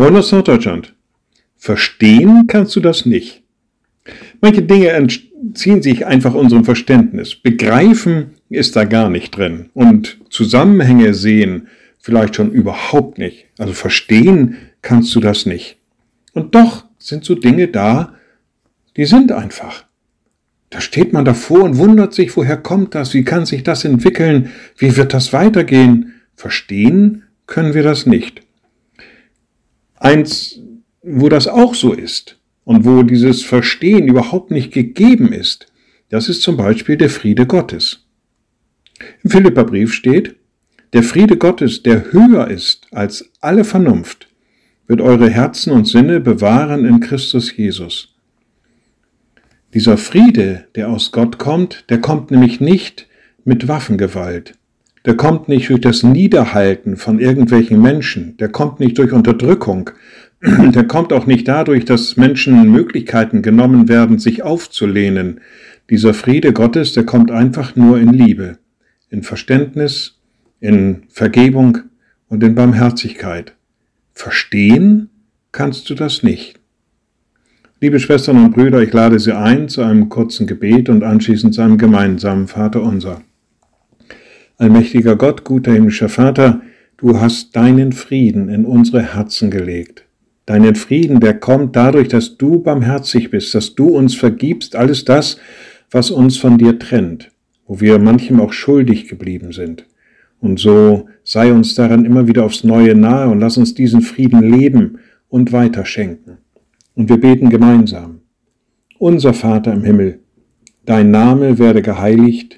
Moin aus Norddeutschland. Verstehen kannst du das nicht. Manche Dinge entziehen sich einfach unserem Verständnis. Begreifen ist da gar nicht drin. Und Zusammenhänge sehen vielleicht schon überhaupt nicht. Also verstehen kannst du das nicht. Und doch sind so Dinge da, die sind einfach. Da steht man davor und wundert sich, woher kommt das, wie kann sich das entwickeln, wie wird das weitergehen. Verstehen können wir das nicht. Eins, wo das auch so ist und wo dieses Verstehen überhaupt nicht gegeben ist, das ist zum Beispiel der Friede Gottes. Im Philipperbrief steht, der Friede Gottes, der höher ist als alle Vernunft, wird eure Herzen und Sinne bewahren in Christus Jesus. Dieser Friede, der aus Gott kommt, der kommt nämlich nicht mit Waffengewalt. Der kommt nicht durch das Niederhalten von irgendwelchen Menschen, der kommt nicht durch Unterdrückung, der kommt auch nicht dadurch, dass Menschen Möglichkeiten genommen werden, sich aufzulehnen. Dieser Friede Gottes, der kommt einfach nur in Liebe, in Verständnis, in Vergebung und in Barmherzigkeit. Verstehen kannst du das nicht. Liebe Schwestern und Brüder, ich lade Sie ein zu einem kurzen Gebet und anschließend zu einem gemeinsamen Vater unser. Allmächtiger Gott, guter himmlischer Vater, du hast deinen Frieden in unsere Herzen gelegt. Deinen Frieden, der kommt dadurch, dass du barmherzig bist, dass du uns vergibst alles das, was uns von dir trennt, wo wir manchem auch schuldig geblieben sind. Und so sei uns daran immer wieder aufs Neue nahe und lass uns diesen Frieden leben und weiterschenken. Und wir beten gemeinsam. Unser Vater im Himmel, dein Name werde geheiligt,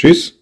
Tschüss.